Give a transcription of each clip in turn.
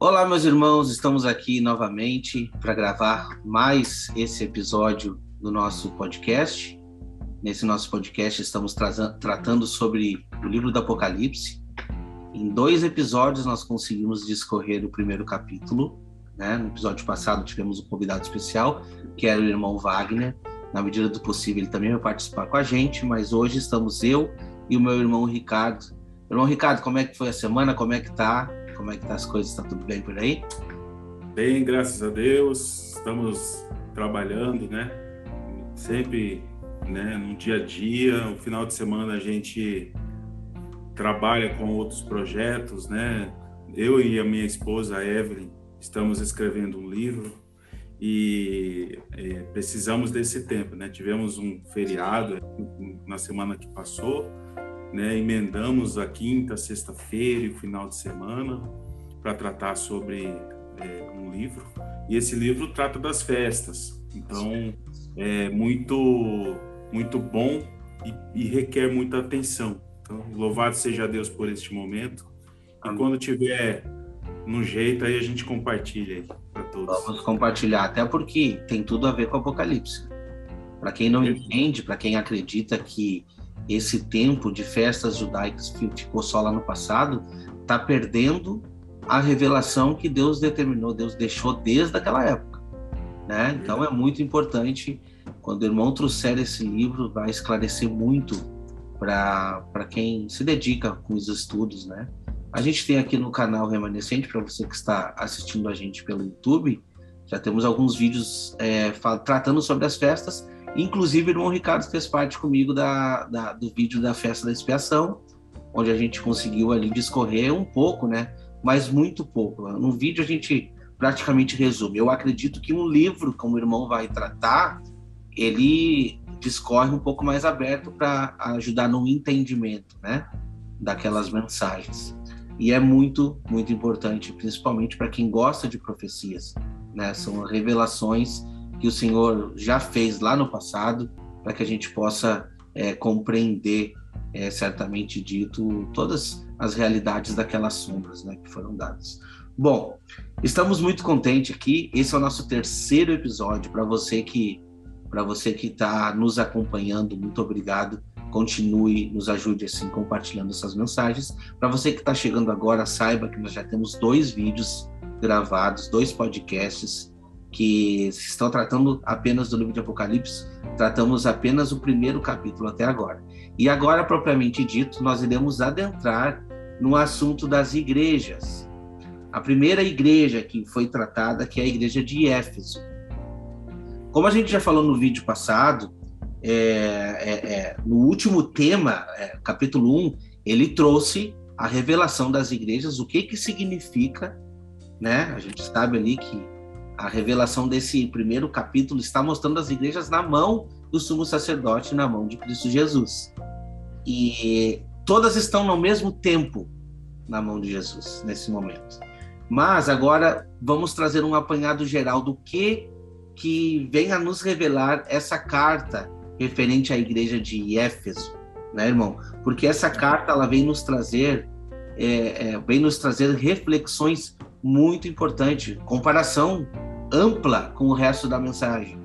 Olá, meus irmãos, estamos aqui novamente para gravar mais esse episódio do nosso podcast. Nesse nosso podcast, estamos tratando sobre o livro do Apocalipse. Em dois episódios, nós conseguimos discorrer o primeiro capítulo. Né? No episódio passado, tivemos um convidado especial, que era o irmão Wagner. Na medida do possível, ele também vai participar com a gente, mas hoje estamos eu e o meu irmão Ricardo. Irmão Ricardo, como é que foi a semana? Como é que tá? Como é que tá as coisas? Está tudo bem por aí? Bem, graças a Deus. Estamos trabalhando, né? Sempre, né, no dia a dia. No final de semana a gente trabalha com outros projetos, né? Eu e a minha esposa, a Evelyn, estamos escrevendo um livro e é, precisamos desse tempo, né? Tivemos um feriado na semana que passou né? Emendamos a quinta, sexta-feira e o final de semana para tratar sobre é, um livro. E esse livro trata das festas. Então, é muito, muito bom e, e requer muita atenção. Então, louvado seja Deus por este momento. E quando tiver no jeito, aí a gente compartilha aí para todos. Vamos compartilhar, até porque tem tudo a ver com o Apocalipse. Para quem não entende, para quem acredita que esse tempo de festas judaicas que ficou só lá no passado, está perdendo a revelação que Deus determinou, Deus deixou desde aquela época. Né? Então é muito importante, quando o irmão trouxer esse livro, vai esclarecer muito para quem se dedica com os estudos. Né? A gente tem aqui no canal Remanescente, para você que está assistindo a gente pelo YouTube, já temos alguns vídeos é, tratando sobre as festas Inclusive, o irmão Ricardo fez parte comigo da, da, do vídeo da festa da expiação, onde a gente conseguiu ali discorrer um pouco, né? Mas muito pouco. No vídeo a gente praticamente resume. Eu acredito que um livro, como o irmão vai tratar, ele discorre um pouco mais aberto para ajudar no entendimento, né? Daquelas mensagens. E é muito, muito importante, principalmente para quem gosta de profecias, né? São revelações que o Senhor já fez lá no passado, para que a gente possa é, compreender, é, certamente dito, todas as realidades daquelas sombras né, que foram dadas. Bom, estamos muito contentes aqui. Esse é o nosso terceiro episódio. Para você que para você que está nos acompanhando, muito obrigado. Continue, nos ajude assim compartilhando essas mensagens. Para você que está chegando agora, saiba que nós já temos dois vídeos gravados, dois podcasts que estão tratando apenas do livro de Apocalipse, tratamos apenas o primeiro capítulo até agora. E agora, propriamente dito, nós iremos adentrar no assunto das igrejas. A primeira igreja que foi tratada, que é a igreja de Éfeso. Como a gente já falou no vídeo passado, é, é, é, no último tema, é, capítulo 1, ele trouxe a revelação das igrejas, o que que significa, né? A gente sabe ali que a revelação desse primeiro capítulo está mostrando as igrejas na mão do sumo sacerdote, na mão de Cristo Jesus. E todas estão no mesmo tempo na mão de Jesus nesse momento. Mas agora vamos trazer um apanhado geral do que que vem a nos revelar essa carta referente à igreja de Éfeso, né, irmão? Porque essa carta ela vem nos trazer é, é, vem nos trazer reflexões muito importantes, comparação ampla com o resto da mensagem,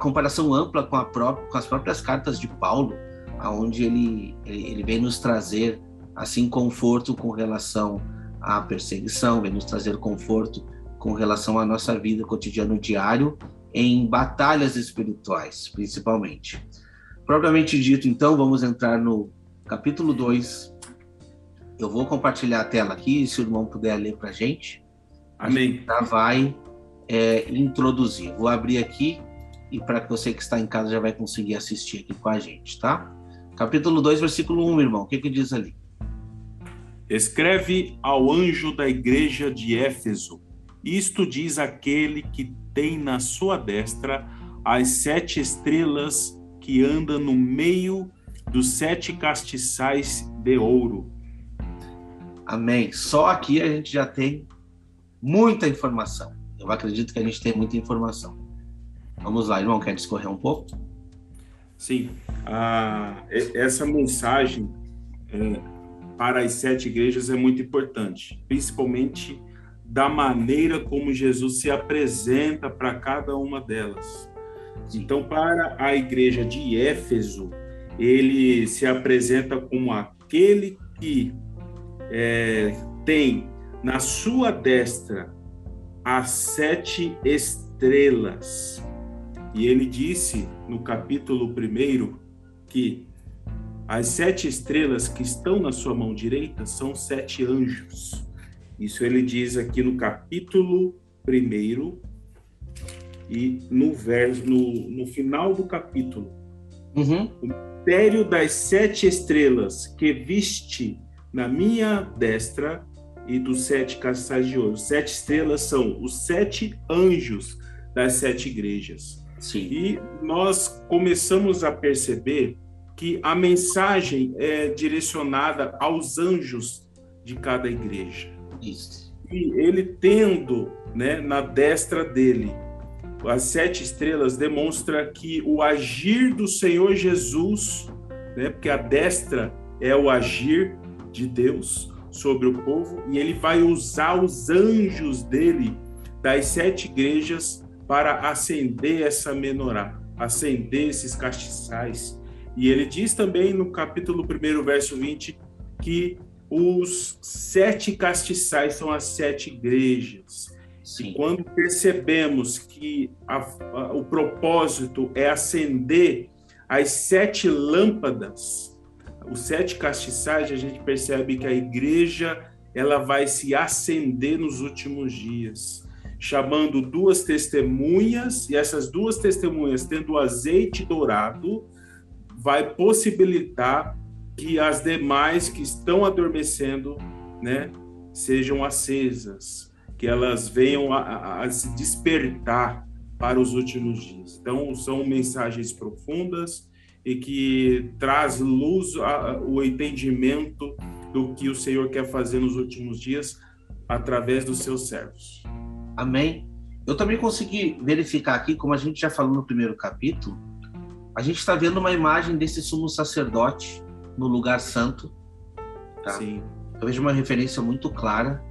comparação ampla com, própria, com as próprias cartas de Paulo, aonde ele, ele vem nos trazer assim conforto com relação à perseguição, vem nos trazer conforto com relação à nossa vida cotidiano diário em batalhas espirituais, principalmente. Propriamente dito, então, vamos entrar no capítulo 2. Eu vou compartilhar a tela aqui, se o irmão puder ler para a gente. Amém. Já vai é, introduzir. Vou abrir aqui e para que você que está em casa já vai conseguir assistir aqui com a gente, tá? Capítulo 2, versículo 1, irmão. O que que diz ali? Escreve ao anjo da igreja de Éfeso. Isto diz aquele que tem na sua destra as sete estrelas que anda no meio dos sete castiçais de ouro. Amém. Só aqui a gente já tem muita informação. Eu acredito que a gente tem muita informação. Vamos lá, irmão, quer discorrer um pouco? Sim. Ah, essa mensagem é, para as sete igrejas é muito importante, principalmente da maneira como Jesus se apresenta para cada uma delas. Então, para a igreja de Éfeso, ele se apresenta como aquele que é, tem na sua destra as sete estrelas. E ele disse no capítulo 1 que as sete estrelas que estão na sua mão direita são sete anjos. Isso ele diz aqui no capítulo 1 e no verso, no, no final do capítulo. Uhum. O mistério das sete estrelas que viste na minha destra e dos sete castiçais de ouro. Sete estrelas são os sete anjos das sete igrejas. Sim. E nós começamos a perceber que a mensagem é direcionada aos anjos de cada igreja. Isso. E ele tendo, né, na destra dele, as sete estrelas demonstra que o agir do Senhor Jesus, né, porque a destra é o agir de Deus sobre o povo, e ele vai usar os anjos dele das sete igrejas para acender essa menorá, acender esses castiçais e ele diz também no capítulo 1, verso 20, que os sete castiçais são as sete igrejas. Sim. E quando percebemos que a, a, o propósito é acender as sete lâmpadas, os sete castiçais, a gente percebe que a igreja ela vai se acender nos últimos dias, chamando duas testemunhas, e essas duas testemunhas tendo azeite dourado, vai possibilitar que as demais que estão adormecendo, né, sejam acesas, que elas venham a, a, a se despertar para os últimos dias. Então, são mensagens profundas e que traz luz ao entendimento do que o Senhor quer fazer nos últimos dias através dos seus servos. Amém. Eu também consegui verificar aqui, como a gente já falou no primeiro capítulo, a gente está vendo uma imagem desse sumo sacerdote no lugar santo. Tá? Sim. Eu vejo uma referência muito clara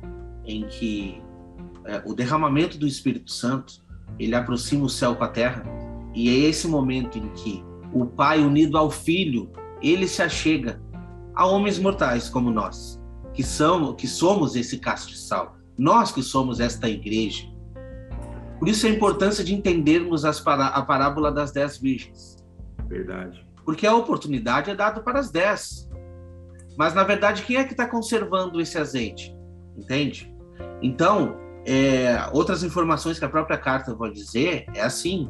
em que é, o derramamento do Espírito Santo ele aproxima o céu com a terra e é esse momento em que o Pai unido ao Filho ele se achega a homens mortais como nós que somos que somos esse castiçal nós que somos esta igreja por isso a importância de entendermos pará a parábola das dez virgens Verdade. Porque a oportunidade é dada para as 10. Mas, na verdade, quem é que está conservando esse azeite? Entende? Então, é, outras informações que a própria carta vai dizer é assim: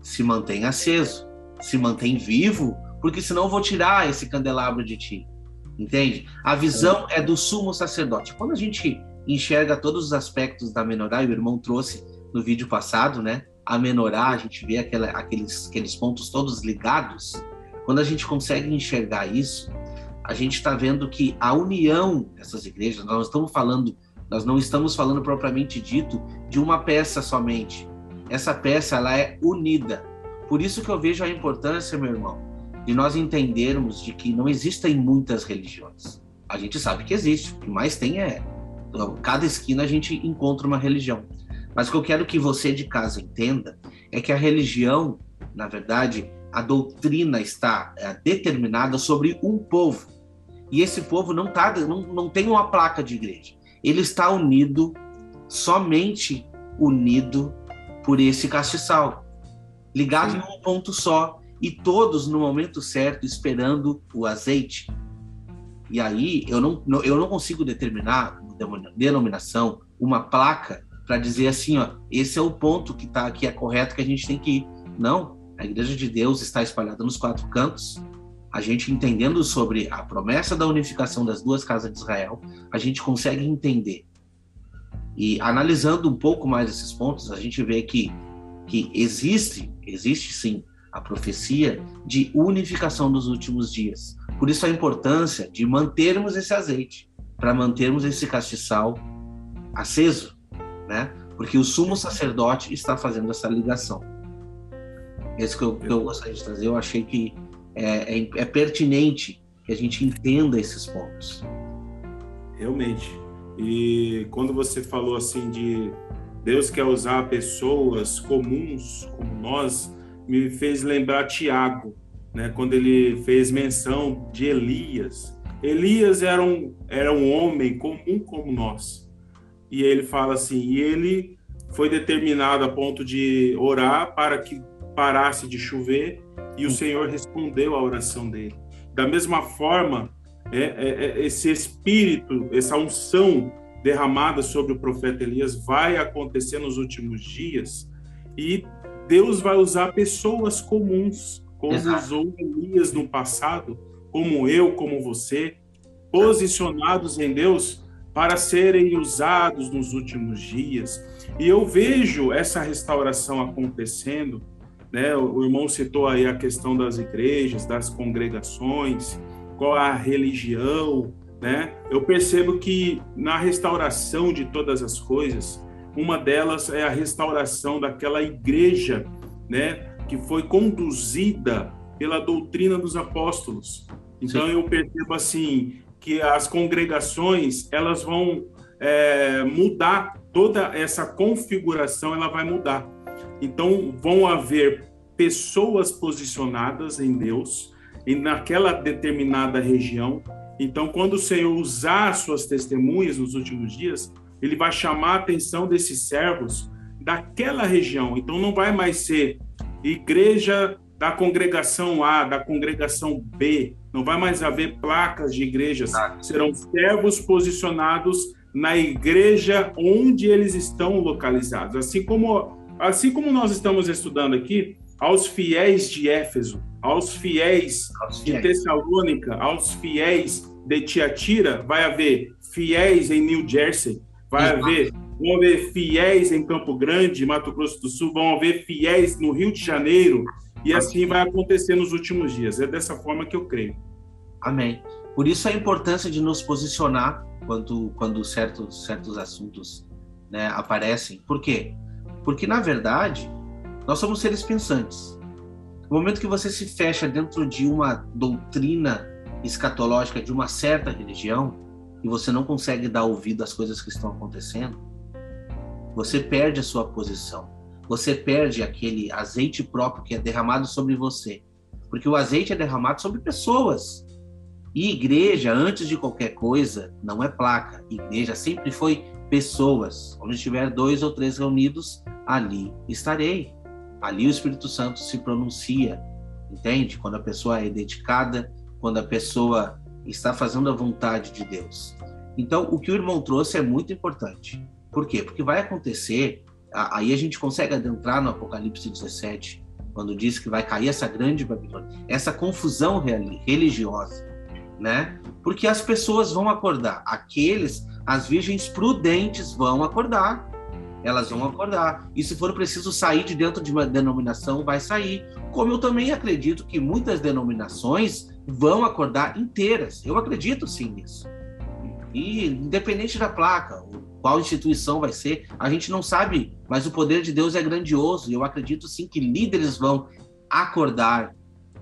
se mantém aceso, se mantém vivo, porque senão eu vou tirar esse candelabro de ti. Entende? A visão é do sumo sacerdote. Quando a gente enxerga todos os aspectos da menorá, e o irmão trouxe no vídeo passado, né? a menorá, a gente vê aquela, aqueles, aqueles pontos todos ligados, quando a gente consegue enxergar isso, a gente está vendo que a união dessas igrejas, nós estamos falando, nós não estamos falando propriamente dito de uma peça somente. Essa peça ela é unida. Por isso que eu vejo a importância, meu irmão, de nós entendermos de que não existem muitas religiões. A gente sabe que existe, o que mais tem é cada esquina a gente encontra uma religião. Mas o que eu quero que você de casa entenda é que a religião, na verdade, a doutrina está é, determinada sobre um povo. E esse povo não, tá, não, não tem uma placa de igreja. Ele está unido, somente unido por esse castiçal, ligado Sim. num ponto só, e todos no momento certo esperando o azeite. E aí eu não, eu não consigo determinar denominação, uma placa para dizer assim, ó, esse é o ponto que tá que é correto que a gente tem que ir. Não, a igreja de Deus está espalhada nos quatro cantos. A gente entendendo sobre a promessa da unificação das duas casas de Israel, a gente consegue entender. E analisando um pouco mais esses pontos, a gente vê que que existe, existe sim a profecia de unificação dos últimos dias. Por isso a importância de mantermos esse azeite, para mantermos esse castiçal aceso, né? Porque o sumo sacerdote está fazendo essa ligação. Esse que eu, que eu gostaria de trazer, eu achei que é, é, é pertinente que a gente entenda esses pontos. Realmente. E quando você falou assim de Deus quer usar pessoas comuns como nós, me fez lembrar Tiago, né? Quando ele fez menção de Elias. Elias era um, era um homem comum como nós. E ele fala assim, e ele foi determinado a ponto de orar para que parasse de chover e o Senhor respondeu à oração dele. Da mesma forma, é, é, é, esse espírito, essa unção derramada sobre o profeta Elias vai acontecer nos últimos dias e Deus vai usar pessoas comuns, como Exato. usou Elias no passado, como eu, como você, posicionados em Deus para serem usados nos últimos dias. E eu vejo essa restauração acontecendo né? O irmão citou aí a questão das igrejas, das congregações, qual a religião, né? Eu percebo que na restauração de todas as coisas, uma delas é a restauração daquela igreja, né, que foi conduzida pela doutrina dos apóstolos. Então Sim. eu percebo assim que as congregações elas vão é, mudar toda essa configuração, ela vai mudar. Então, vão haver pessoas posicionadas em Deus, e naquela determinada região. Então, quando o Senhor usar suas testemunhas nos últimos dias, ele vai chamar a atenção desses servos daquela região. Então, não vai mais ser igreja da congregação A, da congregação B. Não vai mais haver placas de igrejas. Serão servos posicionados na igreja onde eles estão localizados. Assim como Assim como nós estamos estudando aqui, aos fiéis de Éfeso, aos fiéis, aos fiéis. de Tessalônica, aos fiéis de Tiatira, vai haver fiéis em New Jersey, vai Exato. haver vão haver fiéis em Campo Grande, Mato Grosso do Sul, vão haver fiéis no Rio de Janeiro, e assim vai acontecer nos últimos dias. É dessa forma que eu creio. Amém. Por isso a importância de nos posicionar quando, quando certos, certos assuntos né, aparecem. Por quê? Porque, na verdade, nós somos seres pensantes. No momento que você se fecha dentro de uma doutrina escatológica de uma certa religião e você não consegue dar ouvido às coisas que estão acontecendo, você perde a sua posição. Você perde aquele azeite próprio que é derramado sobre você. Porque o azeite é derramado sobre pessoas. E igreja, antes de qualquer coisa, não é placa. Igreja sempre foi pessoas. Onde estiver dois ou três reunidos, ali estarei. Ali o Espírito Santo se pronuncia, entende? Quando a pessoa é dedicada, quando a pessoa está fazendo a vontade de Deus. Então, o que o irmão trouxe é muito importante. Por quê? Porque vai acontecer, aí a gente consegue adentrar no Apocalipse 17, quando diz que vai cair essa grande Babilônia, essa confusão religiosa, né? Porque as pessoas vão acordar, aqueles, as virgens prudentes vão acordar elas vão acordar. E se for preciso sair de dentro de uma denominação, vai sair. Como eu também acredito que muitas denominações vão acordar inteiras. Eu acredito sim nisso. E independente da placa, qual instituição vai ser, a gente não sabe, mas o poder de Deus é grandioso. E eu acredito sim que líderes vão acordar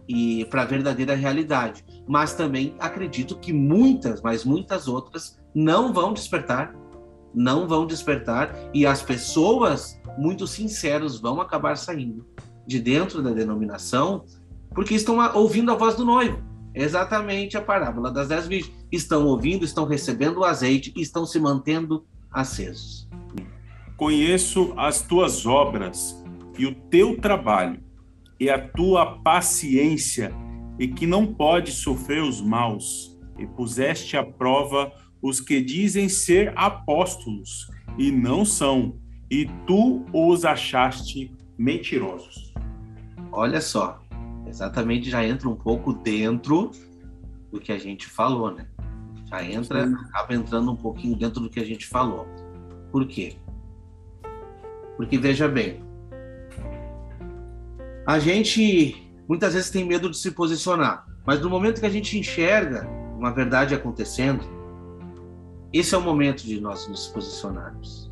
e para a verdadeira realidade. Mas também acredito que muitas, mas muitas outras não vão despertar não vão despertar e as pessoas muito sinceros vão acabar saindo de dentro da denominação porque estão ouvindo a voz do noivo. Exatamente a parábola das dez virgens. Estão ouvindo, estão recebendo o azeite e estão se mantendo acesos. Conheço as tuas obras e o teu trabalho e a tua paciência e que não pode sofrer os maus e puseste à prova os que dizem ser apóstolos e não são, e tu os achaste mentirosos. Olha só, exatamente já entra um pouco dentro do que a gente falou, né? Já entra, Sim. acaba entrando um pouquinho dentro do que a gente falou. Por quê? Porque veja bem, a gente muitas vezes tem medo de se posicionar, mas no momento que a gente enxerga uma verdade acontecendo, esse é o momento de nós nos posicionarmos.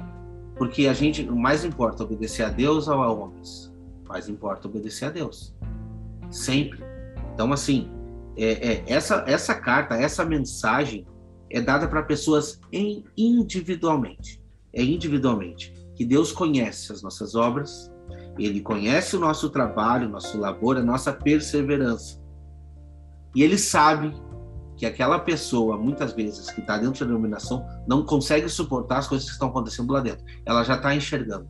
Porque a gente, mais importa obedecer a Deus ou a homens? Mais importa obedecer a Deus. Sempre. Então, assim, é, é, essa, essa carta, essa mensagem, é dada para pessoas em, individualmente. É individualmente. Que Deus conhece as nossas obras, Ele conhece o nosso trabalho, nosso labor, a nossa perseverança. E Ele sabe que aquela pessoa, muitas vezes, que está dentro da denominação, não consegue suportar as coisas que estão acontecendo lá dentro. Ela já está enxergando.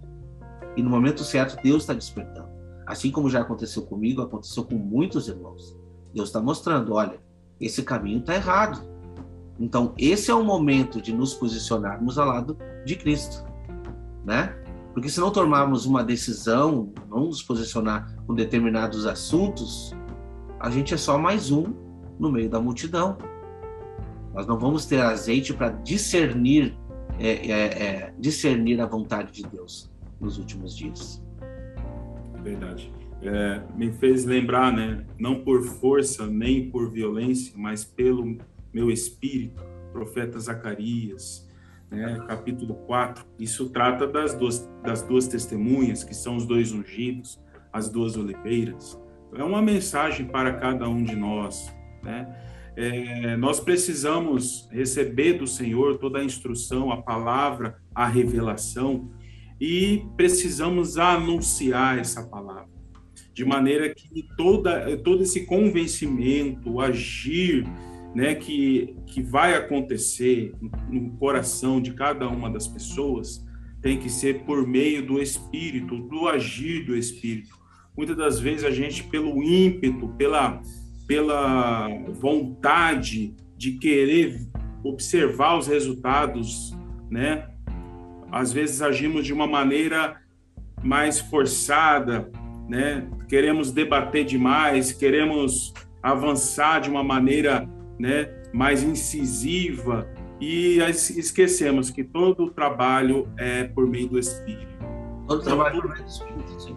E no momento certo, Deus está despertando. Assim como já aconteceu comigo, aconteceu com muitos irmãos. Deus está mostrando: olha, esse caminho está errado. Então, esse é o momento de nos posicionarmos ao lado de Cristo, né? Porque se não tomarmos uma decisão, não nos posicionar com determinados assuntos, a gente é só mais um no meio da multidão. Nós não vamos ter azeite para discernir, é, é, é, discernir a vontade de Deus nos últimos dias. Verdade. É, me fez lembrar, né? Não por força nem por violência, mas pelo meu espírito, profeta Zacarias, né, capítulo 4, isso trata das duas, das duas testemunhas, que são os dois ungidos, as duas oliveiras. É uma mensagem para cada um de nós. Né? É, nós precisamos receber do Senhor toda a instrução, a palavra, a revelação, e precisamos anunciar essa palavra. De maneira que toda, todo esse convencimento, agir né, que, que vai acontecer no coração de cada uma das pessoas tem que ser por meio do Espírito, do agir do Espírito. Muitas das vezes a gente, pelo ímpeto, pela, pela vontade de querer observar os resultados, né? Às vezes agimos de uma maneira mais forçada, né? Queremos debater demais, queremos avançar de uma maneira né, mais incisiva e esquecemos que todo o trabalho é por meio do Espírito. Todo então, trabalho é por meio do Espírito, sim.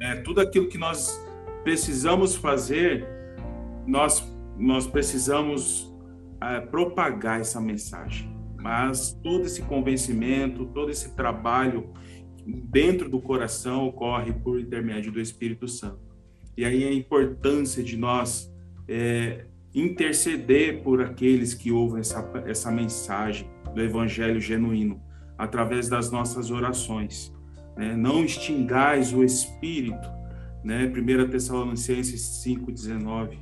É, tudo aquilo que nós precisamos fazer, nós, nós precisamos é, propagar essa mensagem. Mas todo esse convencimento, todo esse trabalho dentro do coração ocorre por intermédio do Espírito Santo. E aí a importância de nós é, interceder por aqueles que ouvem essa, essa mensagem do Evangelho genuíno, através das nossas orações. Né? Não extingais o Espírito, né? 1 Tessalonicenses 5,19.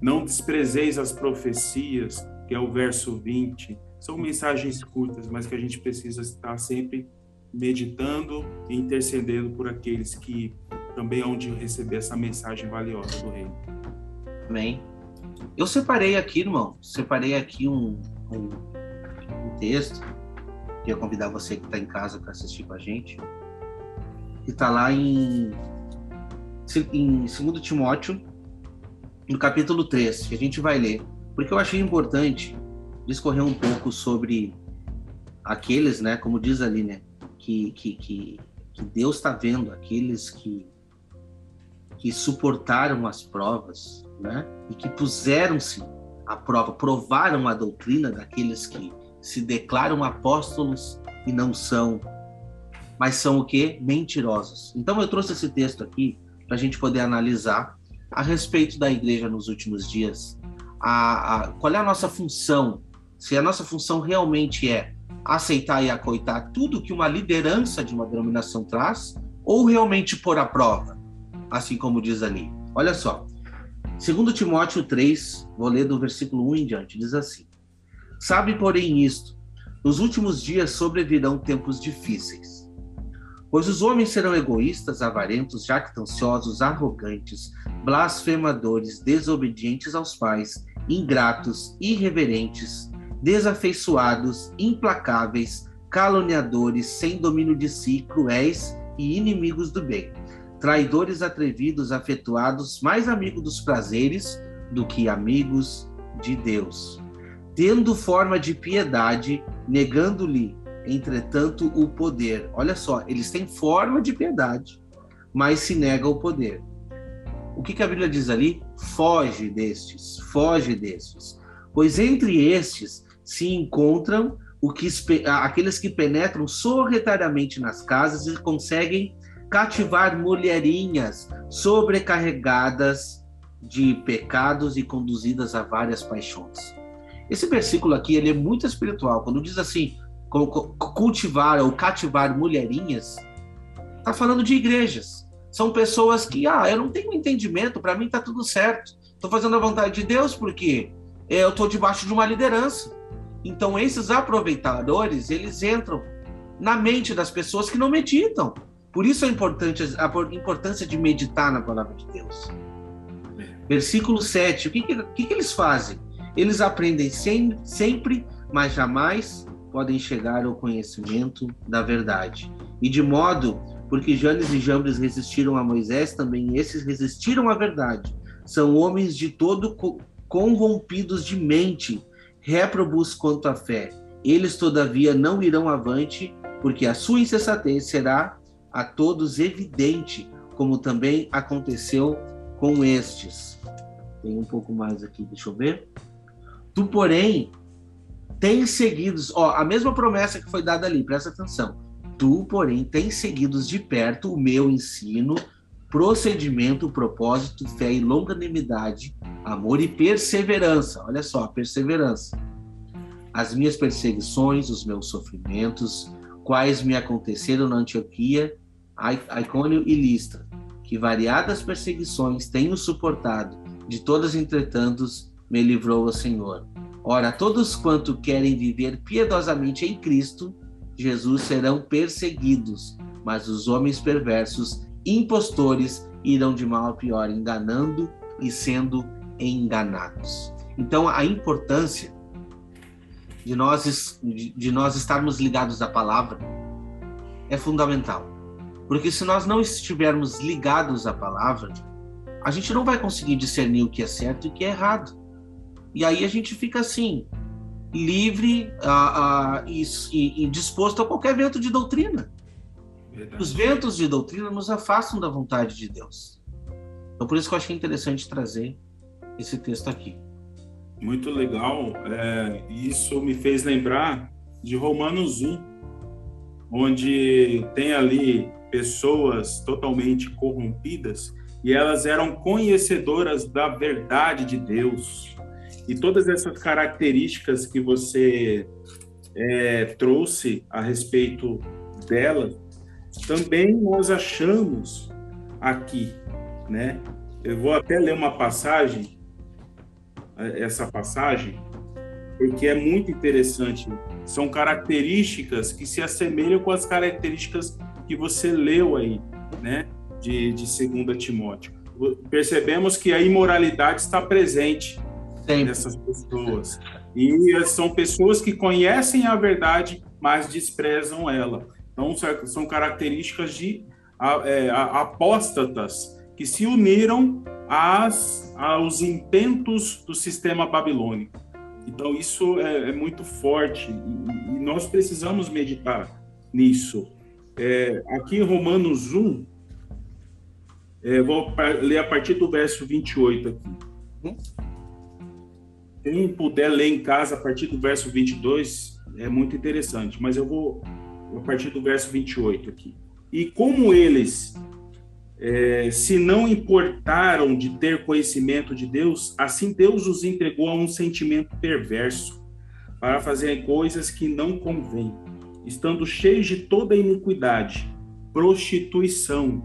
Não desprezeis as profecias, que é o verso 20. São mensagens curtas, mas que a gente precisa estar sempre meditando e intercedendo por aqueles que também hão de receber essa mensagem valiosa do Reino. Amém. Eu separei aqui, irmão, separei aqui um, um, um texto. Queria convidar você que está em casa para assistir com a gente. Que está lá em, em 2 Timóteo, no capítulo 3, que a gente vai ler. Porque eu achei importante discorrer um pouco sobre aqueles, né, como diz ali, né, que, que, que, que Deus está vendo, aqueles que, que suportaram as provas, né? E que puseram-se à prova, provaram a doutrina daqueles que se declaram apóstolos e não são, mas são o que? Mentirosos. Então eu trouxe esse texto aqui para a gente poder analisar a respeito da igreja nos últimos dias, a, a, qual é a nossa função, se a nossa função realmente é aceitar e acoitar tudo que uma liderança de uma denominação traz, ou realmente pôr à prova, assim como diz ali. Olha só, Segundo Timóteo 3, vou ler do versículo 1 em diante, diz assim: Sabe, porém, isto: nos últimos dias sobrevirão tempos difíceis. Pois os homens serão egoístas, avarentos, jactanciosos, arrogantes, blasfemadores, desobedientes aos pais, ingratos, irreverentes, desafeiçoados, implacáveis, caluniadores, sem domínio de si, cruéis e inimigos do bem traidores atrevidos, afetuados, mais amigos dos prazeres do que amigos de Deus, tendo forma de piedade, negando-lhe, entretanto, o poder. Olha só, eles têm forma de piedade, mas se nega o poder. O que, que a Bíblia diz ali? Foge destes, foge destes. Pois entre estes se encontram o que, aqueles que penetram sorretariamente nas casas e conseguem cativar mulherinhas sobrecarregadas de pecados e conduzidas a várias paixões. Esse versículo aqui ele é muito espiritual. Quando diz assim, cultivar ou cativar mulherinhas, está falando de igrejas. São pessoas que, ah, eu não tenho entendimento, para mim está tudo certo. Estou fazendo a vontade de Deus porque eu estou debaixo de uma liderança. Então, esses aproveitadores, eles entram na mente das pessoas que não meditam. Por isso a importância, a importância de meditar na palavra de Deus. Versículo 7, o que, que, que, que eles fazem? Eles aprendem sem, sempre, mas jamais podem chegar ao conhecimento da verdade. E de modo, porque Janes e Jambres resistiram a Moisés, também esses resistiram à verdade. São homens de todo corrompidos de mente, réprobos quanto à fé. Eles, todavia, não irão avante, porque a sua insensatez será a todos evidente, como também aconteceu com estes. Tem um pouco mais aqui, deixa eu ver. Tu, porém, tens seguidos, ó, a mesma promessa que foi dada ali, presta atenção. Tu, porém, tens seguidos de perto o meu ensino, procedimento, propósito, fé e longanimidade, amor e perseverança. Olha só, perseverança. As minhas perseguições, os meus sofrimentos, quais me aconteceram na Antioquia, Icônio e Listra, que variadas perseguições tenho suportado, de todas, entretanto, me livrou o Senhor. Ora, todos quanto querem viver piedosamente em Cristo, Jesus serão perseguidos, mas os homens perversos, impostores, irão de mal a pior, enganando e sendo enganados. Então, a importância de nós, de nós estarmos ligados à palavra é fundamental. Porque se nós não estivermos ligados à palavra, a gente não vai conseguir discernir o que é certo e o que é errado. E aí a gente fica assim, livre uh, e, e, e, disposto a qualquer vento de doutrina. Verdade. Os ventos de doutrina nos afastam da vontade de Deus. Então, por isso que eu achei interessante trazer esse texto aqui. Muito legal. É, isso me fez lembrar de Romanos 1, onde tem ali pessoas totalmente corrompidas e elas eram conhecedoras da verdade de Deus. E todas essas características que você é, trouxe a respeito dela, também nós achamos aqui, né? Eu vou até ler uma passagem, essa passagem, porque é muito interessante. São características que se assemelham com as características que você leu aí, né? De, de 2 Timóteo. Percebemos que a imoralidade está presente Sempre. dessas pessoas. E são pessoas que conhecem a verdade, mas desprezam ela. Então, são características de é, apóstatas que se uniram às, aos intentos do sistema babilônico. Então, isso é, é muito forte e, e, nós precisamos meditar nisso. É, aqui em Romanos 1, é, vou ler a partir do verso 28 aqui. Quem puder ler em casa a partir do verso 22 é muito interessante, mas eu vou a partir do verso 28 aqui. E como eles é, se não importaram de ter conhecimento de Deus, assim Deus os entregou a um sentimento perverso para fazerem coisas que não convêm, estando cheios de toda iniquidade, prostituição,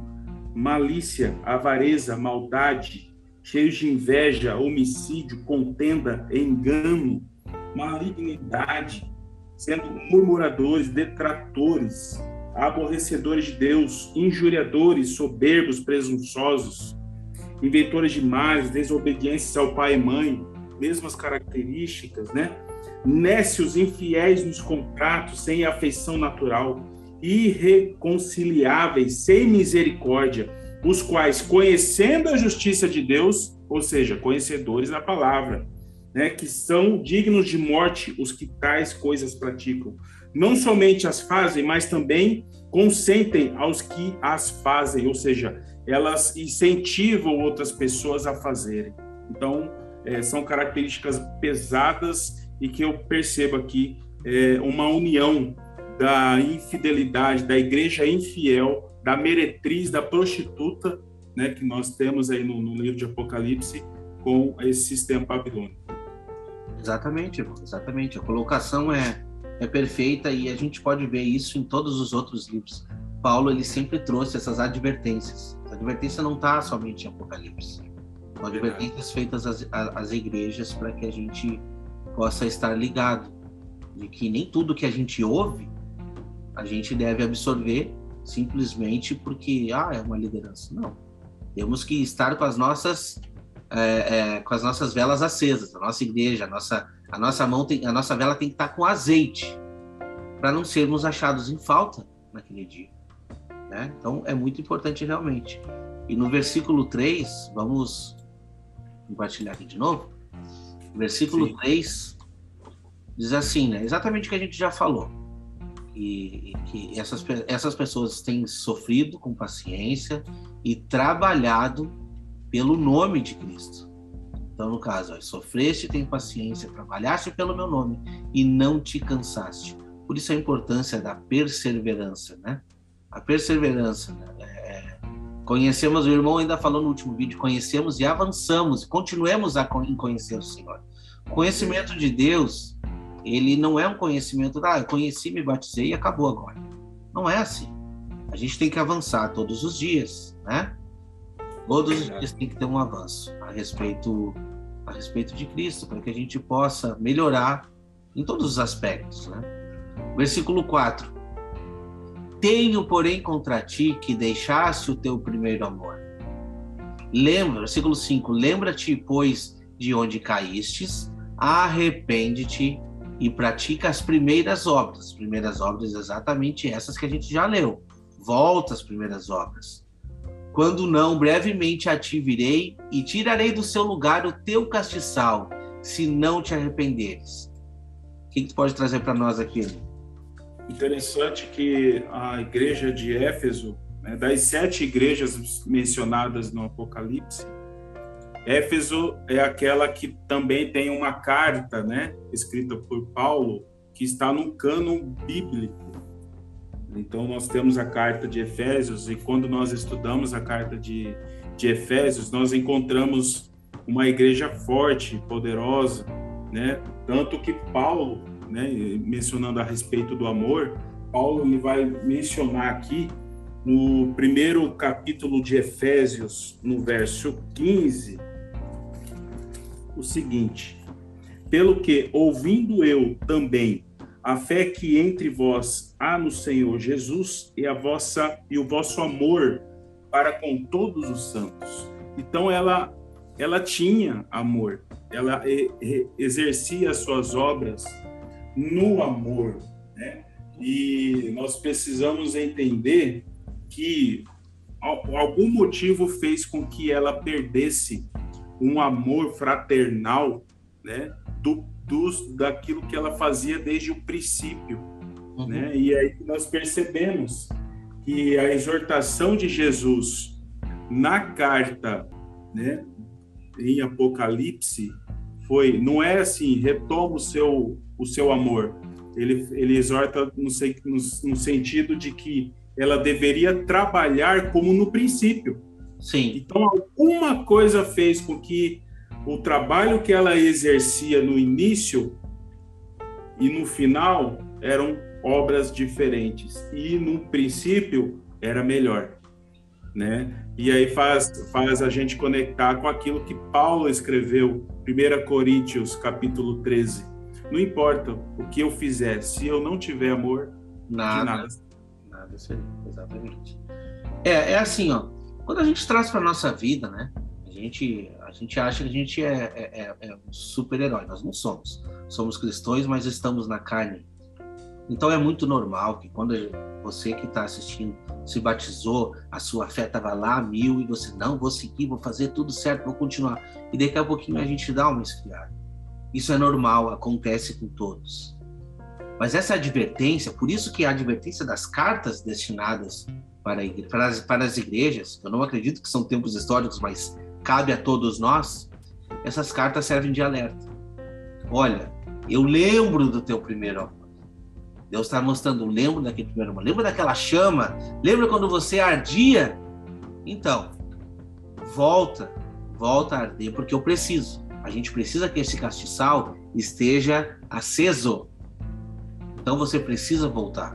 malícia, avareza, maldade, cheios de inveja, homicídio, contenda, engano, malignidade, sendo murmuradores, detratores, aborrecedores de Deus, injuriadores, soberbos, presunçosos, inventores de males, desobedientes ao pai e mãe, mesmas características, né? Nécios, infiéis nos contratos, sem afeição natural, irreconciliáveis, sem misericórdia, os quais, conhecendo a justiça de Deus, ou seja, conhecedores da palavra, né, que são dignos de morte os que tais coisas praticam. Não somente as fazem, mas também consentem aos que as fazem, ou seja, elas incentivam outras pessoas a fazerem. Então, é, são características pesadas e que eu percebo aqui é, uma união da infidelidade, da igreja infiel da meretriz, da prostituta, né, que nós temos aí no, no livro de Apocalipse, com esse sistema babilônico. Exatamente, exatamente. A colocação é, é perfeita e a gente pode ver isso em todos os outros livros. Paulo ele sempre trouxe essas advertências. A advertência não está somente em Apocalipse. São advertências feitas às, às igrejas para que a gente possa estar ligado de que nem tudo que a gente ouve a gente deve absorver simplesmente porque ah é uma liderança. Não, temos que estar com as nossas é, é, com as nossas velas acesas. A nossa igreja, a nossa a nossa mão tem, a nossa vela tem que estar com azeite para não sermos achados em falta naquele dia. Né? Então é muito importante realmente. E no versículo 3, vamos compartilhar aqui de novo. Versículo Sim. 3 diz assim, né? Exatamente o que a gente já falou. E, que essas, essas pessoas têm sofrido com paciência e trabalhado pelo nome de Cristo. Então, no caso, ó, sofreste, tem paciência, trabalhaste pelo meu nome e não te cansaste. Por isso a importância da perseverança, né? A perseverança, né? É, é conhecemos, o irmão ainda falou no último vídeo, conhecemos e avançamos, continuemos a conhecer o Senhor. Conhecimento de Deus, ele não é um conhecimento, ah, eu conheci, me batizei e acabou agora. Não é assim. A gente tem que avançar todos os dias, né? Todos os dias tem que ter um avanço a respeito a respeito de Cristo, para que a gente possa melhorar em todos os aspectos, né? Versículo 4. Tenho, porém, contra ti que deixaste o teu primeiro amor. Lembra, versículo 5: Lembra-te, pois, de onde caístes, arrepende-te e pratica as primeiras obras. As primeiras obras, exatamente essas que a gente já leu. Volta às primeiras obras. Quando não, brevemente a ti virei e tirarei do seu lugar o teu castiçal, se não te arrependeres. O que, que tu pode trazer para nós aqui? Interessante que a igreja de Éfeso, né, das sete igrejas mencionadas no Apocalipse, Éfeso é aquela que também tem uma carta, né, escrita por Paulo, que está no cânon bíblico. Então, nós temos a carta de Efésios, e quando nós estudamos a carta de, de Efésios, nós encontramos uma igreja forte, poderosa, né? Tanto que Paulo, né, mencionando a respeito do amor, Paulo ele vai mencionar aqui no primeiro capítulo de Efésios, no verso 15, o seguinte: Pelo que, ouvindo eu também a fé que entre vós há no Senhor Jesus e a vossa e o vosso amor para com todos os santos. Então ela ela tinha amor, ela exercia as suas obras no amor, né? E nós precisamos entender que algum motivo fez com que ela perdesse um amor fraternal, né? Do dos, daquilo que ela fazia desde o princípio. Uhum. Né? E aí nós percebemos que a exortação de Jesus na carta né, em Apocalipse foi, não é assim, retoma o seu, o seu amor. Ele, ele exorta no, no, no sentido de que ela deveria trabalhar como no princípio. Sim. Então, alguma coisa fez com que o trabalho que ela exercia no início e no final eram obras diferentes e no princípio era melhor, né? E aí faz faz a gente conectar com aquilo que Paulo escreveu, 1 Coríntios, capítulo 13. Não importa o que eu fizer, se eu não tiver amor, nada. Nada, nada seria, exatamente. É, é assim, ó. Quando a gente traz para nossa vida, né? A gente a gente acha que a gente é, é, é, é um super-herói, nós não somos. Somos cristãos, mas estamos na carne. Então é muito normal que quando você que está assistindo se batizou, a sua fé estava lá mil e você não vou seguir, vou fazer tudo certo, vou continuar. E daqui a pouquinho a gente dá uma esfriada. Isso é normal, acontece com todos. Mas essa advertência, por isso que a advertência das cartas destinadas para, para, as, para as igrejas, eu não acredito que são tempos históricos, mas cabe a todos nós, essas cartas servem de alerta. Olha, eu lembro do teu primeiro amor. Deus está mostrando, lembro daquele primeiro amor, lembra daquela chama, lembra quando você ardia? Então, volta, volta a arder, porque eu preciso. A gente precisa que esse castiçal esteja aceso. Então você precisa voltar.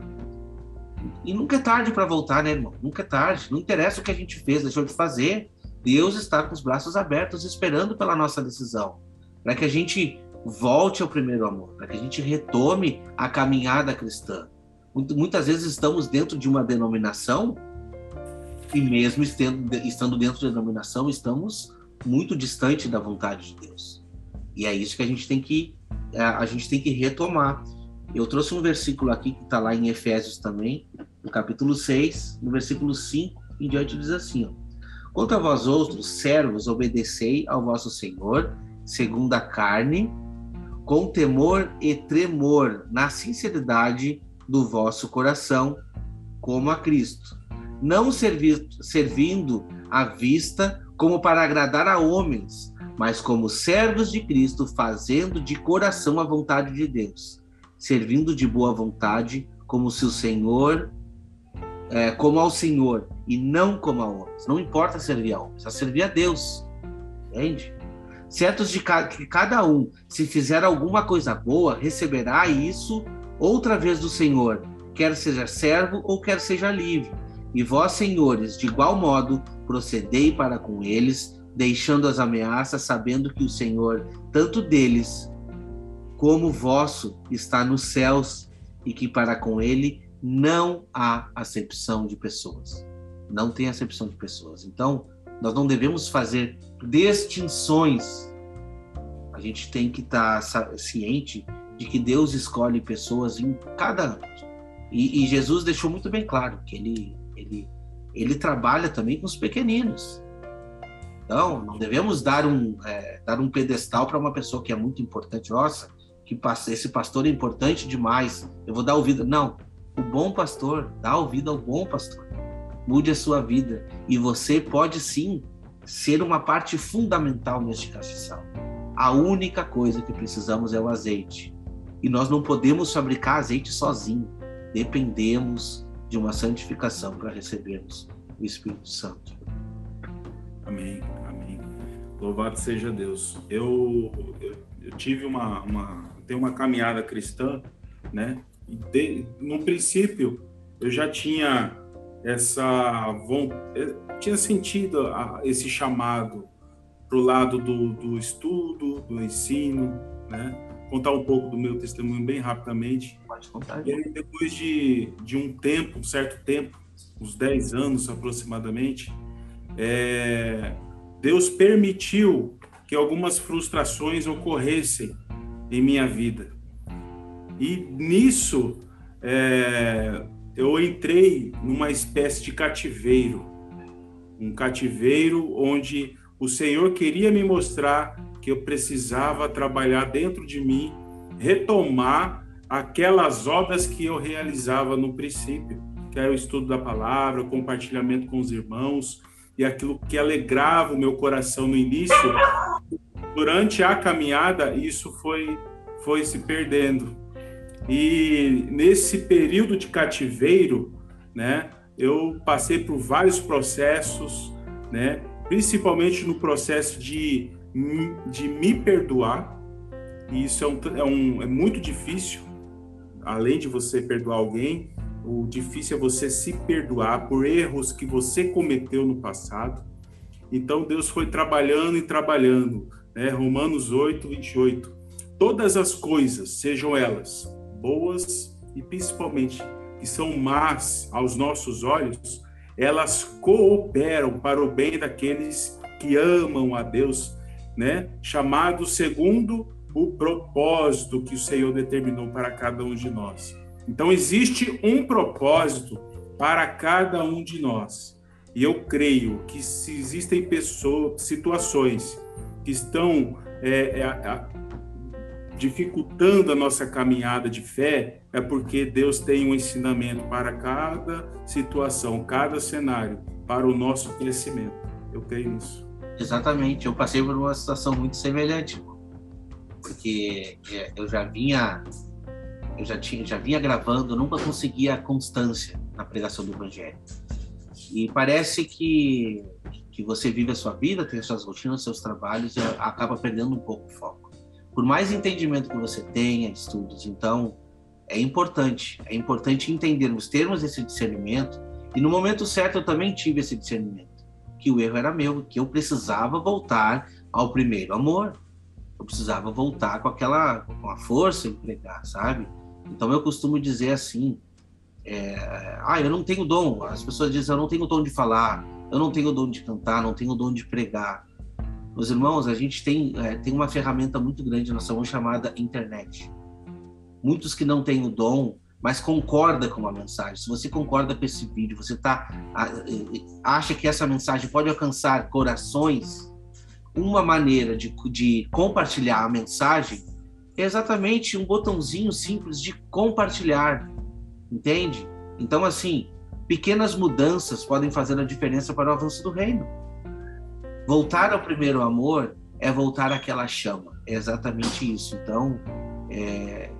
E nunca é tarde para voltar, né, irmão? Nunca é tarde. Não interessa o que a gente fez, deixou de fazer. Deus está com os braços abertos, esperando pela nossa decisão, para que a gente volte ao primeiro amor, para que a gente retome a caminhada cristã. Muitas vezes estamos dentro de uma denominação e mesmo estando dentro da denominação, estamos muito distante da vontade de Deus. E é isso que a gente tem que a gente tem que retomar. Eu trouxe um versículo aqui que está lá em Efésios também, no capítulo 6, no versículo 5 em diante diz assim: ó, Quanto a vós outros, servos, obedecei ao vosso Senhor, segundo a carne, com temor e tremor, na sinceridade do vosso coração, como a Cristo. Não servir, servindo à vista como para agradar a homens, mas como servos de Cristo, fazendo de coração a vontade de Deus, servindo de boa vontade, como se o Senhor, é, como ao Senhor, e não como a homens. Não importa servir a homens, a servir a Deus. Entende? Certos de que cada um, se fizer alguma coisa boa, receberá isso outra vez do Senhor, quer seja servo ou quer seja livre. E vós, senhores, de igual modo, procedei para com eles, deixando as ameaças, sabendo que o Senhor, tanto deles como vosso, está nos céus e que para com ele não há acepção de pessoas. Não tem acepção de pessoas. Então, nós não devemos fazer distinções. A gente tem que estar ciente de que Deus escolhe pessoas em cada âmbito. E, e, Jesus deixou muito bem claro que ele, ele, ele trabalha também com os pequeninos. Então, não devemos dar um, é, dar um pedestal para uma pessoa que é muito importante. Nossa, que esse pastor é importante demais, eu vou dar ouvido. Não, o bom pastor, dá ouvido ao bom pastor. Mude a sua vida. E você pode sim ser uma parte fundamental neste castiçal. A única coisa que precisamos é o azeite. E nós não podemos fabricar azeite sozinho. Dependemos de uma santificação para recebermos o Espírito Santo. Amém, amém. Louvado seja Deus. Eu, eu, eu tive uma, uma, tenho uma caminhada cristã, né? E de, no princípio eu já tinha essa vontade, tinha sentido a, esse chamado para o lado do, do estudo, do ensino, né? contar um pouco do meu testemunho bem rapidamente. Pode contar. E aí, depois de, de um tempo, um certo tempo, uns 10 anos aproximadamente, é, Deus permitiu que algumas frustrações ocorressem em minha vida. E nisso, é, eu entrei numa espécie de cativeiro. Um cativeiro onde o Senhor queria me mostrar que eu precisava trabalhar dentro de mim, retomar aquelas obras que eu realizava no princípio, que era o estudo da palavra, o compartilhamento com os irmãos e aquilo que alegrava o meu coração no início. Durante a caminhada, isso foi foi se perdendo. E nesse período de cativeiro, né, eu passei por vários processos, né, principalmente no processo de de me perdoar, e isso é, um, é, um, é muito difícil, além de você perdoar alguém, o difícil é você se perdoar por erros que você cometeu no passado. Então Deus foi trabalhando e trabalhando, né? Romanos 8, 28. Todas as coisas, sejam elas boas e principalmente que são más aos nossos olhos, elas cooperam para o bem daqueles que amam a Deus né? Chamado segundo o propósito que o Senhor determinou para cada um de nós. Então existe um propósito para cada um de nós. E eu creio que se existem pessoas, situações que estão é, é, dificultando a nossa caminhada de fé, é porque Deus tem um ensinamento para cada situação, cada cenário, para o nosso crescimento. Eu creio nisso. Exatamente, eu passei por uma situação muito semelhante, porque é, eu já vinha, eu já tinha, já vinha gravando, nunca conseguia constância na pregação do evangelho. E parece que que você vive a sua vida, tem suas rotinas, seus trabalhos e acaba perdendo um pouco o foco. por mais entendimento que você tenha, estudos, então é importante, é importante entendermos, termos esse discernimento, e no momento certo eu também tive esse discernimento, que o erro era meu, que eu precisava voltar ao primeiro amor, eu precisava voltar com aquela, com a força empregar, sabe? Então eu costumo dizer assim, é, ah, eu não tenho dom, as pessoas dizem, eu não tenho dom de falar, eu não tenho dom de cantar, não tenho dom de pregar. Meus irmãos, a gente tem, é, tem uma ferramenta muito grande na mão chamada internet muitos que não têm o dom, mas concorda com uma mensagem. Se você concorda com esse vídeo, você tá acha que essa mensagem pode alcançar corações, uma maneira de, de compartilhar a mensagem é exatamente um botãozinho simples de compartilhar, entende? Então, assim, pequenas mudanças podem fazer a diferença para o avanço do reino. Voltar ao primeiro amor é voltar àquela chama, é exatamente isso. Então, é,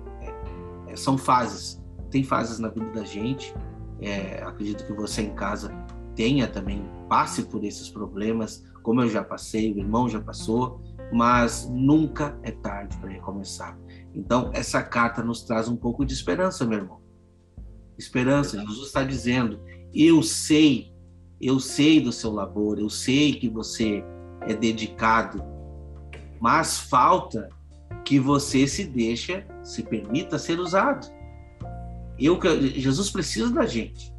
é, são fases. Tem fases na vida da gente. É, acredito que você em casa tenha também, passe por esses problemas, como eu já passei, o irmão já passou, mas nunca é tarde para recomeçar. Então, essa carta nos traz um pouco de esperança, meu irmão. Esperança. Jesus está dizendo: eu sei, eu sei do seu labor, eu sei que você é dedicado, mas falta que você se deixa, se permita ser usado. Eu, Jesus precisa da gente.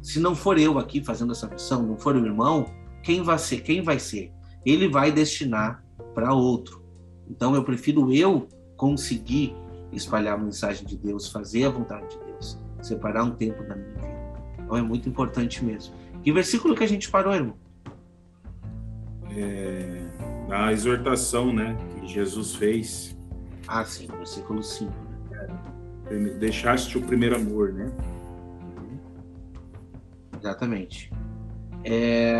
Se não for eu aqui fazendo essa missão, não for o irmão, quem vai ser? Quem vai ser? Ele vai destinar para outro. Então eu prefiro eu conseguir espalhar a mensagem de Deus, fazer a vontade de Deus, separar um tempo da minha vida. Então é muito importante mesmo. Que versículo que a gente parou, irmão? É, na exortação, né, que Jesus fez. Ah, sim, versículo 5. Né? Deixaste o primeiro amor, né? Exatamente. É...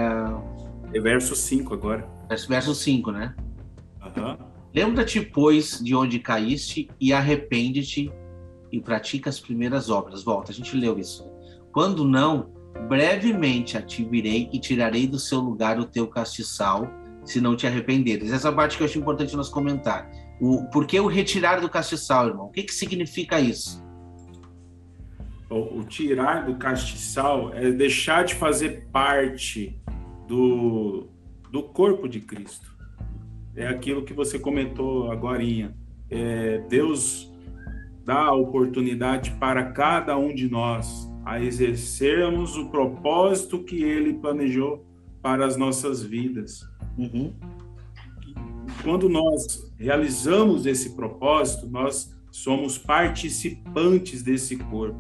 é verso 5 agora. Verso 5, né? Lembra-te, pois, de onde caíste e arrepende-te e pratica as primeiras obras. Volta, a gente leu isso. Quando não, brevemente a ti virei e tirarei do seu lugar o teu castiçal se não te arrependeres. Essa parte que eu acho importante nós comentar. O, por que o retirar do castiçal, irmão? O que, que significa isso? O, o tirar do castiçal é deixar de fazer parte do, do corpo de Cristo. É aquilo que você comentou agora. É, Deus dá a oportunidade para cada um de nós a exercermos o propósito que Ele planejou para as nossas vidas. Uhum. Quando nós realizamos esse propósito, nós somos participantes desse corpo.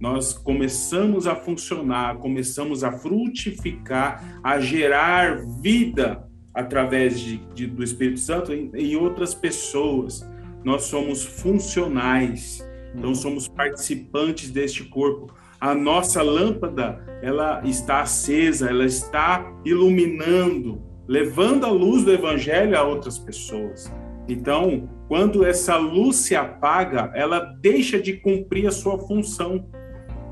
Nós começamos a funcionar, começamos a frutificar, a gerar vida através de, de do Espírito Santo em, em outras pessoas. Nós somos funcionais, então somos participantes deste corpo a nossa lâmpada ela está acesa, ela está iluminando levando a luz do evangelho a outras pessoas. Então, quando essa luz se apaga, ela deixa de cumprir a sua função.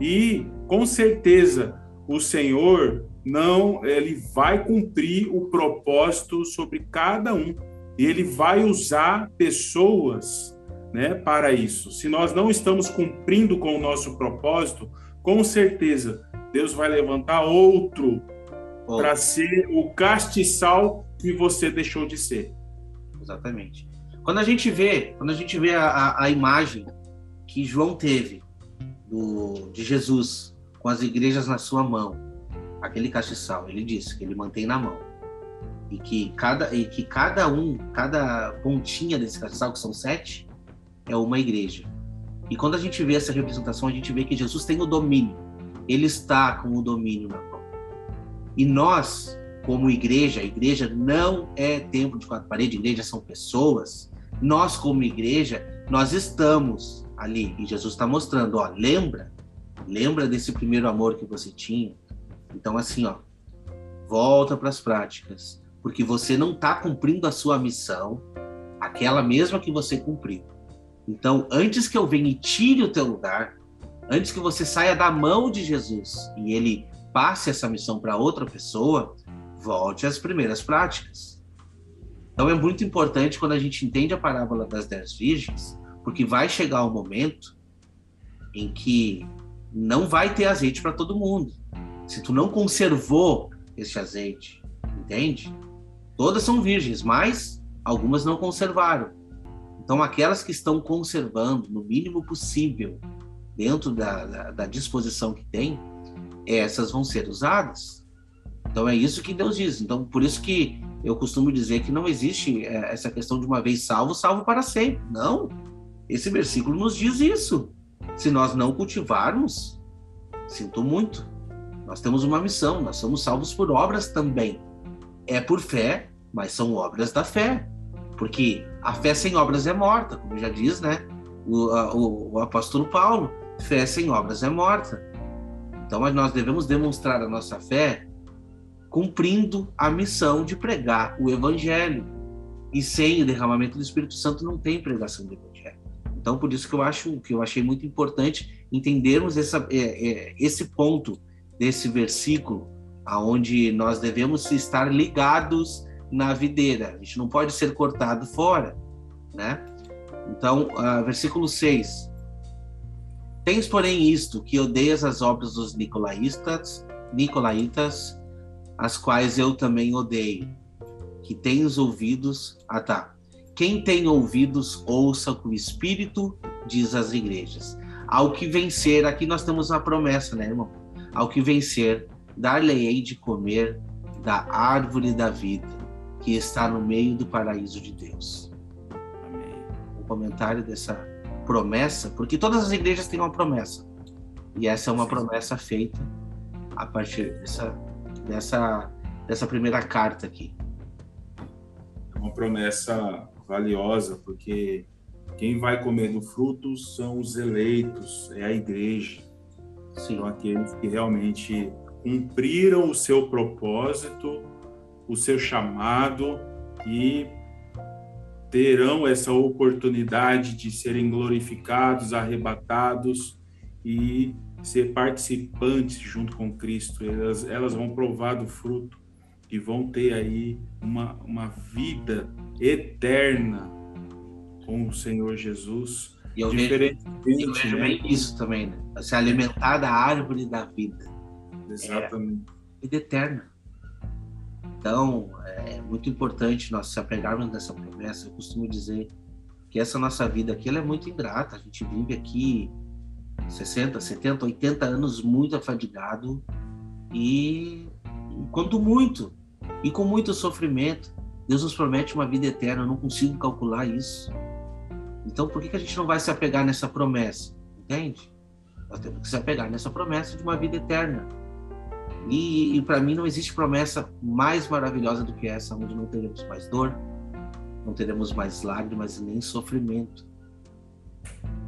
E, com certeza, o Senhor não, ele vai cumprir o propósito sobre cada um. E ele vai usar pessoas, né, para isso. Se nós não estamos cumprindo com o nosso propósito, com certeza Deus vai levantar outro para ser o castiçal que você deixou de ser. Exatamente. Quando a gente vê, quando a gente vê a, a, a imagem que João teve do, de Jesus com as igrejas na sua mão, aquele castiçal, ele disse que ele mantém na mão e que cada e que cada um, cada pontinha desse castiçal que são sete, é uma igreja. E quando a gente vê essa representação, a gente vê que Jesus tem o domínio. Ele está com o domínio na mão. E nós, como igreja, a igreja não é templo de quatro paredes, igreja são pessoas. Nós, como igreja, nós estamos ali. E Jesus está mostrando, ó, lembra? Lembra desse primeiro amor que você tinha? Então, assim, ó, volta para as práticas, porque você não está cumprindo a sua missão, aquela mesma que você cumpriu. Então, antes que eu venha e tire o teu lugar, antes que você saia da mão de Jesus e ele passe essa missão para outra pessoa, volte às primeiras práticas. Então é muito importante quando a gente entende a parábola das dez virgens, porque vai chegar o um momento em que não vai ter azeite para todo mundo. Se tu não conservou esse azeite, entende? Todas são virgens, mas algumas não conservaram. Então, aquelas que estão conservando no mínimo possível, dentro da, da, da disposição que tem, essas vão ser usadas. Então, é isso que Deus diz. Então, por isso que eu costumo dizer que não existe é, essa questão de uma vez salvo, salvo para sempre. Não. Esse versículo nos diz isso. Se nós não cultivarmos, sinto muito. Nós temos uma missão, nós somos salvos por obras também. É por fé, mas são obras da fé. Porque a fé sem obras é morta, como já diz, né? O, a, o, o apóstolo Paulo. Fé sem obras é morta. Então nós devemos demonstrar a nossa fé cumprindo a missão de pregar o evangelho. E sem o derramamento do Espírito Santo não tem pregação do evangelho. Então por isso que eu acho que eu achei muito importante entendermos essa, é, é, esse ponto desse versículo, aonde nós devemos estar ligados na videira. A gente não pode ser cortado fora, né? Então, uh, versículo 6. Tens, porém, isto, que odeias as obras dos nicolaítas, nicolaítas as quais eu também odeio. Que tens ouvidos. Ah, tá. Quem tem ouvidos, ouça o que o Espírito diz às igrejas. Ao que vencer, aqui nós temos uma promessa, né, irmão? Ao que vencer, dar-lhe-ei de comer da árvore da vida, que está no meio do paraíso de Deus. Amém. Um comentário dessa promessa, porque todas as igrejas têm uma promessa. E essa é uma promessa feita a partir dessa dessa, dessa primeira carta aqui. É uma promessa valiosa, porque quem vai comer do fruto são os eleitos, é a igreja. Sim. São aqueles que realmente cumpriram o seu propósito, o seu chamado e terão essa oportunidade de serem glorificados, arrebatados e ser participantes junto com Cristo, elas, elas vão provar do fruto e vão ter aí uma, uma vida eterna com o Senhor Jesus. E eu vejo, eu vejo né? bem isso também, né? Se alimentar da árvore da vida. Exatamente. É vida eterna. Então, é muito importante nós se apegarmos nessa promessa. Eu costumo dizer que essa nossa vida aqui ela é muito ingrata. A gente vive aqui 60, 70, 80 anos muito afadigado e quanto muito e com muito sofrimento. Deus nos promete uma vida eterna, eu não consigo calcular isso. Então, por que, que a gente não vai se apegar nessa promessa? Entende? Nós temos que se apegar nessa promessa de uma vida eterna. E, e para mim não existe promessa mais maravilhosa do que essa, onde não teremos mais dor, não teremos mais lágrimas nem sofrimento.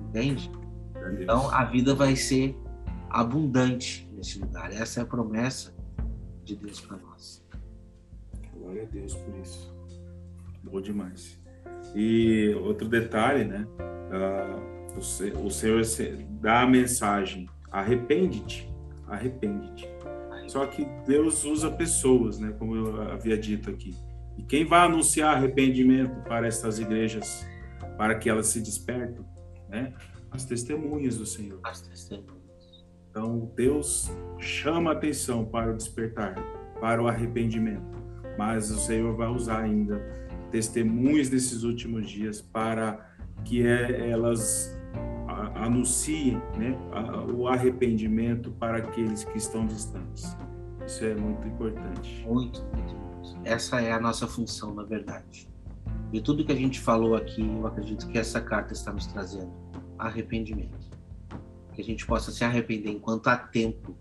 Entende? Então a vida vai ser abundante nesse lugar. Essa é a promessa de Deus para nós. Glória a Deus por isso. Bom demais. E outro detalhe, né? Uh, o Senhor dá a mensagem: arrepende-te, arrepende-te. Só que Deus usa pessoas, né? Como eu havia dito aqui. E quem vai anunciar arrependimento para essas igrejas, para que elas se despertem, né? As testemunhas do Senhor. As testemunhas. Então, Deus chama a atenção para o despertar, para o arrependimento. Mas o Senhor vai usar ainda testemunhas desses últimos dias para que é, elas anunciem né, o arrependimento para aqueles que estão distantes. Isso é muito importante. Muito, muito, muito. Essa é a nossa função, na verdade. E tudo que a gente falou aqui, eu acredito que essa carta está nos trazendo arrependimento. Que a gente possa se arrepender enquanto há tempo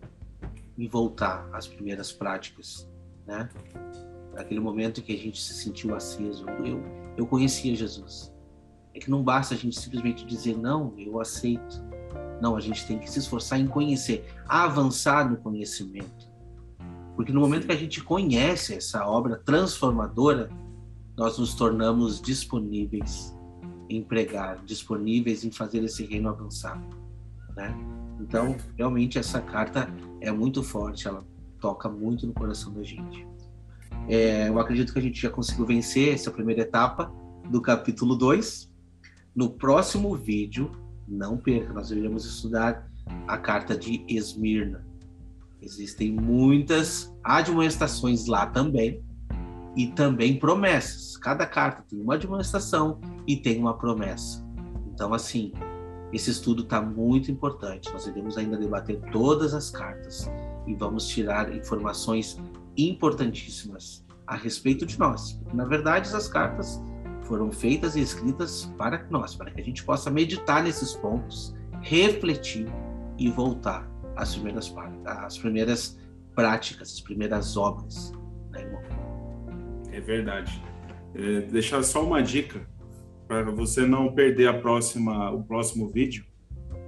e voltar às primeiras práticas, né? Aquele momento que a gente se sentiu aceso. Eu, eu conhecia Jesus. É que não basta a gente simplesmente dizer, não, eu aceito. Não, a gente tem que se esforçar em conhecer, avançar no conhecimento. Porque no momento que a gente conhece essa obra transformadora, nós nos tornamos disponíveis empregar, disponíveis em fazer esse reino avançar, né? Então, realmente essa carta é muito forte, ela toca muito no coração da gente. É, eu acredito que a gente já conseguiu vencer essa primeira etapa do capítulo 2. No próximo vídeo, não perca, nós iremos estudar a carta de Esmirna. Existem muitas admoestações lá também e também promessas. Cada carta tem uma admoestação e tem uma promessa. Então, assim, esse estudo está muito importante. Nós iremos ainda debater todas as cartas e vamos tirar informações importantíssimas a respeito de nós. Na verdade, as cartas foram feitas e escritas para nós, para que a gente possa meditar nesses pontos, refletir e voltar às primeiras, às primeiras práticas, às primeiras obras. Né, irmão? É verdade. É, deixar só uma dica para você não perder a próxima, o próximo vídeo.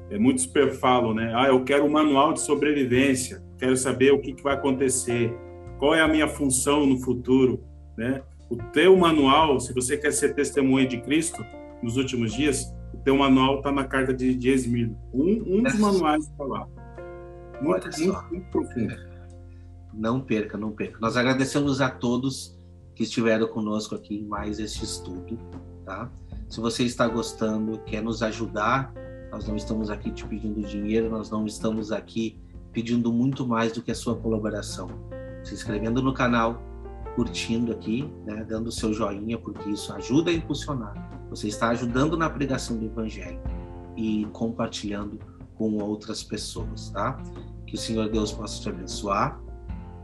É, muitos falam, né? Ah, eu quero um manual de sobrevivência, quero saber o que, que vai acontecer, qual é a minha função no futuro, né? O teu manual, se você quer ser testemunha de Cristo nos últimos dias, o teu manual está na carta de, de Esmirna. Um, um dos manuais está lá. Muito, muito, muito profundo. Não perca, não perca. Nós agradecemos a todos que estiveram conosco aqui em mais este estudo, tá? Se você está gostando, quer nos ajudar, nós não estamos aqui te pedindo dinheiro, nós não estamos aqui pedindo muito mais do que a sua colaboração. Se inscrevendo no canal, curtindo aqui, né, dando o seu joinha, porque isso ajuda a impulsionar. Você está ajudando na pregação do Evangelho e compartilhando com outras pessoas, tá? Que o Senhor Deus possa te abençoar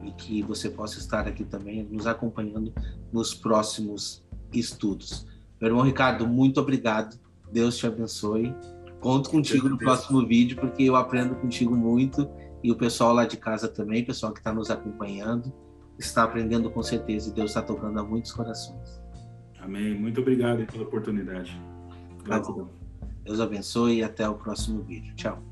e que você possa estar aqui também nos acompanhando nos próximos estudos. Meu irmão Ricardo, muito obrigado. Deus te abençoe. Conto contigo no próximo vídeo, porque eu aprendo contigo muito e o pessoal lá de casa também, o pessoal que está nos acompanhando, está aprendendo com certeza e Deus está tocando a muitos corações. Amém. Muito obrigado pela oportunidade. Tá Deus abençoe e até o próximo vídeo. Tchau.